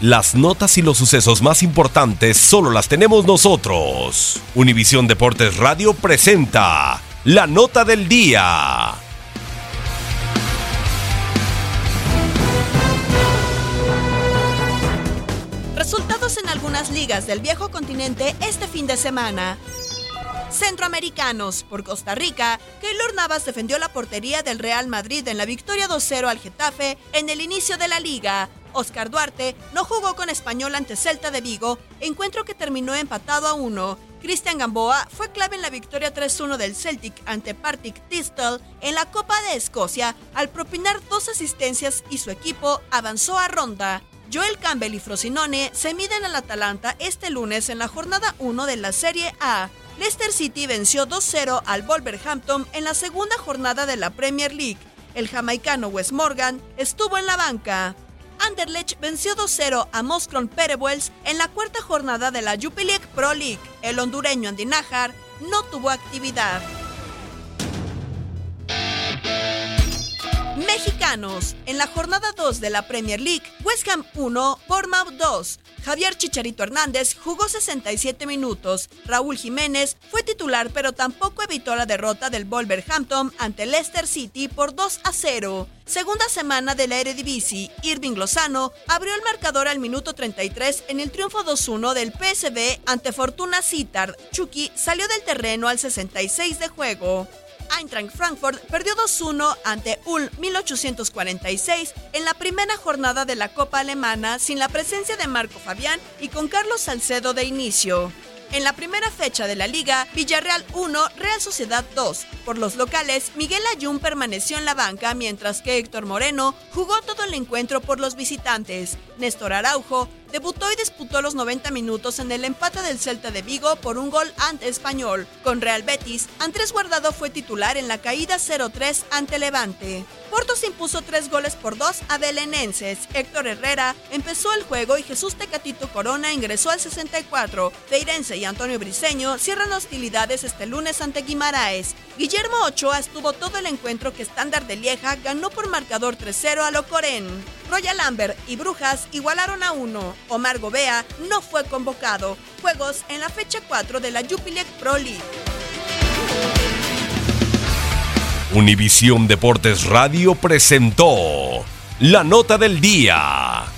Las notas y los sucesos más importantes solo las tenemos nosotros. Univisión Deportes Radio presenta la nota del día. Resultados en algunas ligas del viejo continente este fin de semana. Centroamericanos. Por Costa Rica, Keylor Navas defendió la portería del Real Madrid en la victoria 2-0 al Getafe en el inicio de la liga. Oscar Duarte no jugó con Español ante Celta de Vigo, encuentro que terminó empatado a 1. Cristian Gamboa fue clave en la victoria 3-1 del Celtic ante Partick Thistle en la Copa de Escocia al propinar dos asistencias y su equipo avanzó a ronda. Joel Campbell y Frosinone se miden al Atalanta este lunes en la jornada 1 de la Serie A. Leicester City venció 2-0 al Wolverhampton en la segunda jornada de la Premier League. El jamaicano Wes Morgan estuvo en la banca. Anderlecht venció 2-0 a Moskron Perebuels en la cuarta jornada de la Jupiler Pro League. El hondureño Andy Najar no tuvo actividad. Mexicanos. En la jornada 2 de la Premier League, West Ham 1, Bournemouth 2. Javier Chicharito Hernández jugó 67 minutos. Raúl Jiménez fue titular, pero tampoco evitó la derrota del Wolverhampton ante Leicester City por 2 a 0. Segunda semana de la Eredivisie, Irving Lozano abrió el marcador al minuto 33 en el triunfo 2-1 del PSV ante Fortuna Sittard. Chucky salió del terreno al 66 de juego. Eintracht Frankfurt perdió 2-1 ante Ulm 1846 en la primera jornada de la Copa Alemana sin la presencia de Marco Fabián y con Carlos Salcedo de inicio. En la primera fecha de la liga, Villarreal 1, Real Sociedad 2. Por los locales, Miguel Ayun permaneció en la banca, mientras que Héctor Moreno jugó todo el encuentro por los visitantes. Néstor Araujo debutó y disputó los 90 minutos en el empate del Celta de Vigo por un gol ante Español. Con Real Betis, Andrés Guardado fue titular en la caída 0-3 ante Levante. Porto se impuso tres goles por dos a Belenenses. Héctor Herrera empezó el juego y Jesús Tecatito Corona ingresó al 64. Feirense y Antonio Briseño cierran hostilidades este lunes ante Guimaraes. Guillermo Ochoa estuvo todo el encuentro que Estándar de Lieja ganó por marcador 3-0 a Locorén. Royal Lambert y Brujas igualaron a uno. Omar Gobea no fue convocado. Juegos en la fecha 4 de la Jupiler Pro League. Univisión Deportes Radio presentó la nota del día.